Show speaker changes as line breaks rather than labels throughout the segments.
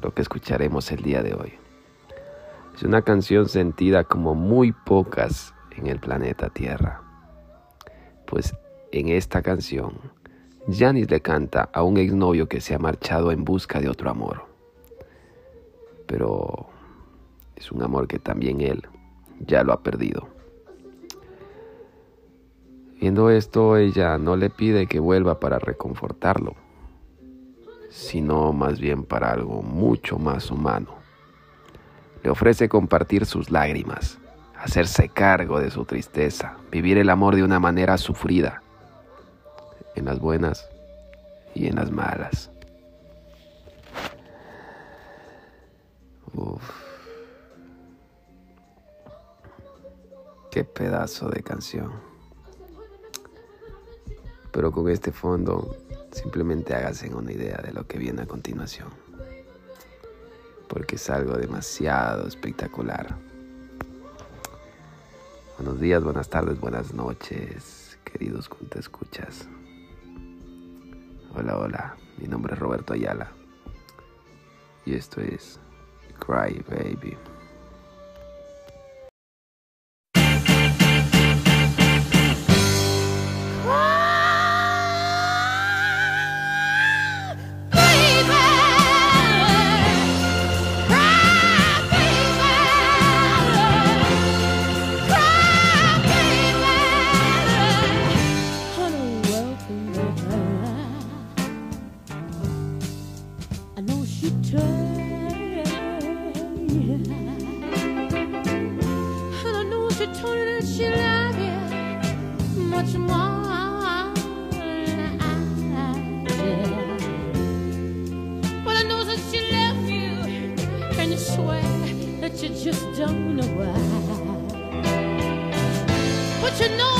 lo que escucharemos el día de hoy. Es una canción sentida como muy pocas en el planeta Tierra. Pues en esta canción, Janis le canta a un exnovio que se ha marchado en busca de otro amor. Pero es un amor que también él ya lo ha perdido. Viendo esto, ella no le pide que vuelva para reconfortarlo, sino más bien para algo mucho más humano. Le ofrece compartir sus lágrimas, hacerse cargo de su tristeza, vivir el amor de una manera sufrida, en las buenas y en las malas. Uf. Qué pedazo de canción pero con este fondo simplemente hágase una idea de lo que viene a continuación, porque es algo demasiado espectacular. Buenos días, buenas tardes, buenas noches, queridos te escuchas. Hola, hola, mi nombre es Roberto Ayala y esto es Cry Baby.
Told her that she loved 돌실하게 멋진 말 Well, I know that she left you And you swear that you just don't know why. But you know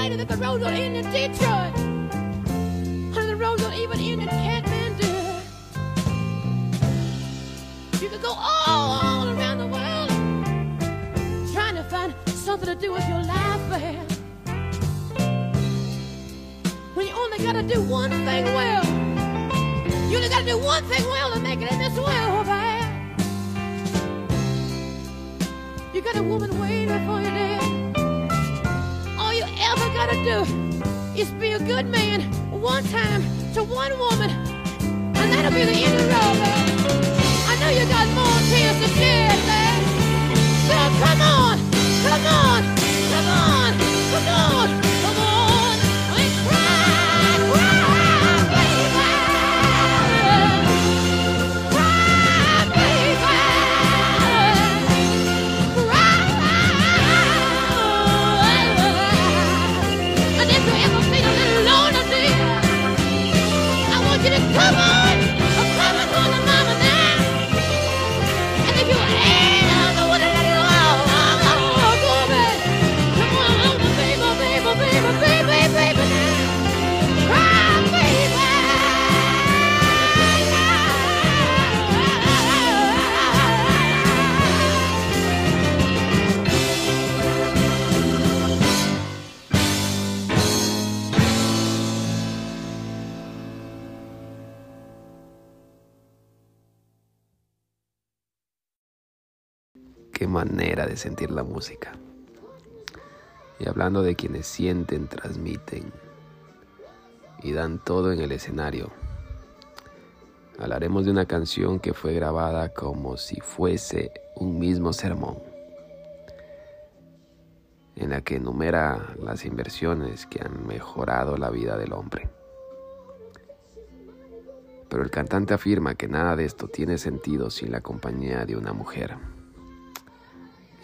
later that the road will end in Detroit. And the road will even end in Kathmandu. You could go all, all around the world trying to find something to do with your life, man. When you only gotta do one thing well. You only gotta do one thing well to make it in this world, man. You got a woman waiting for you there gotta do is be a good man one time to one woman, and that'll be the end of the road. I know you got more tears to shed,
manera de sentir la música. Y hablando de quienes sienten, transmiten y dan todo en el escenario, hablaremos de una canción que fue grabada como si fuese un mismo sermón, en la que enumera las inversiones que han mejorado la vida del hombre. Pero el cantante afirma que nada de esto tiene sentido sin la compañía de una mujer.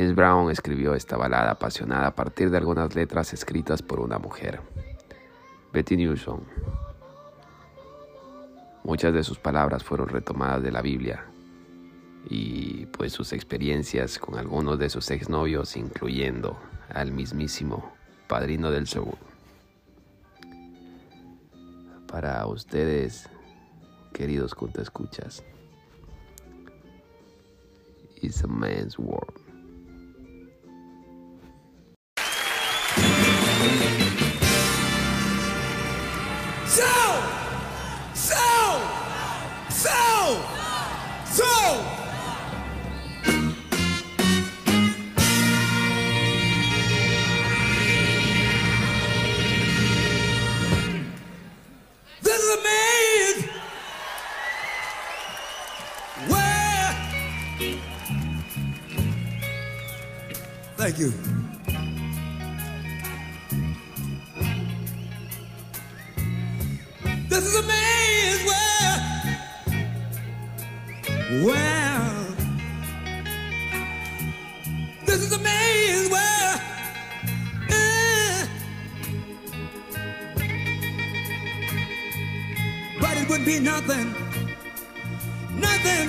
James Brown escribió esta balada apasionada a partir de algunas letras escritas por una mujer, Betty Newsom. Muchas de sus palabras fueron retomadas de la Biblia y pues sus experiencias con algunos de sus exnovios, incluyendo al mismísimo Padrino del Sur. Para ustedes, queridos escuchas, It's a man's world.
Thank you. This is a man's world. Well, this is a man's world. Uh, but it would be nothing, nothing,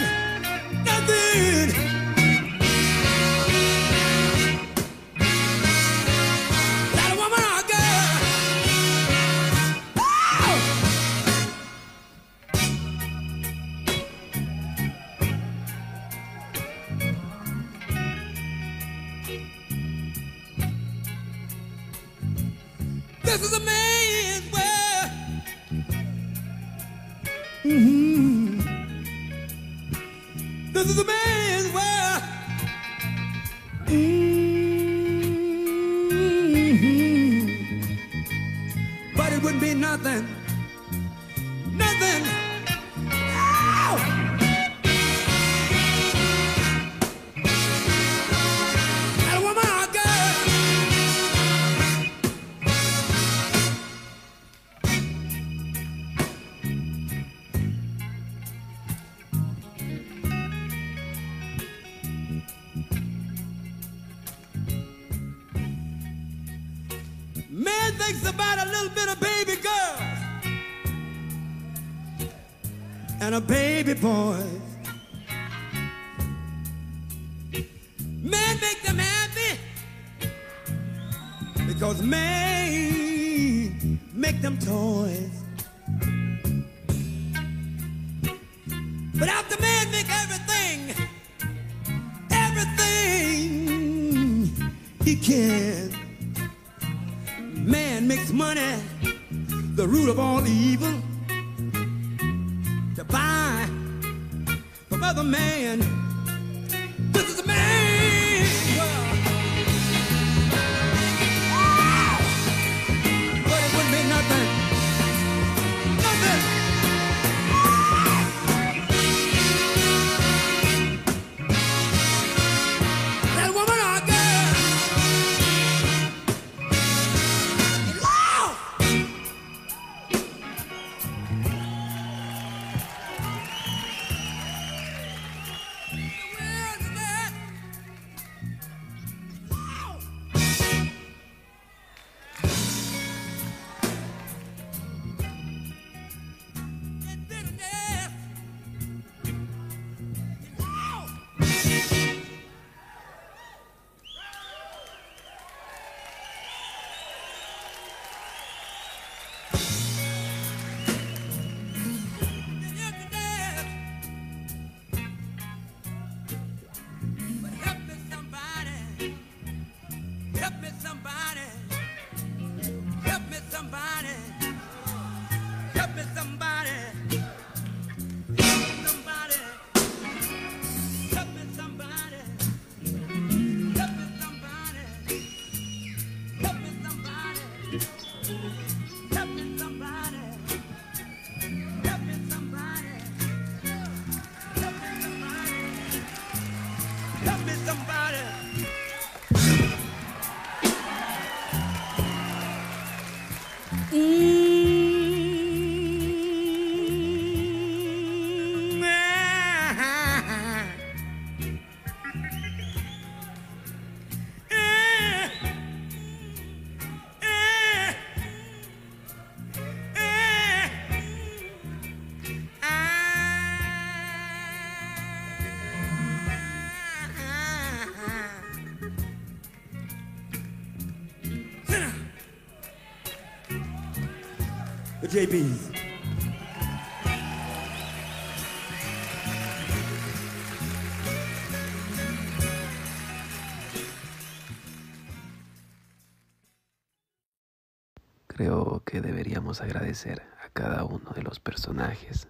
nothing. This is a man's world. Mm-hmm. This is a man's thinks about a little bit of baby girl and a baby boy. Man make them happy because man make them toys. But after man make everything, everything he can. Money, the root of all evil, to buy from other man. JB's.
Creo que deberíamos agradecer a cada uno de los personajes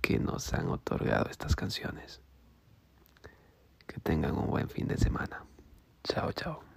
que nos han otorgado estas canciones. Que tengan un buen fin de semana. Chao, chao.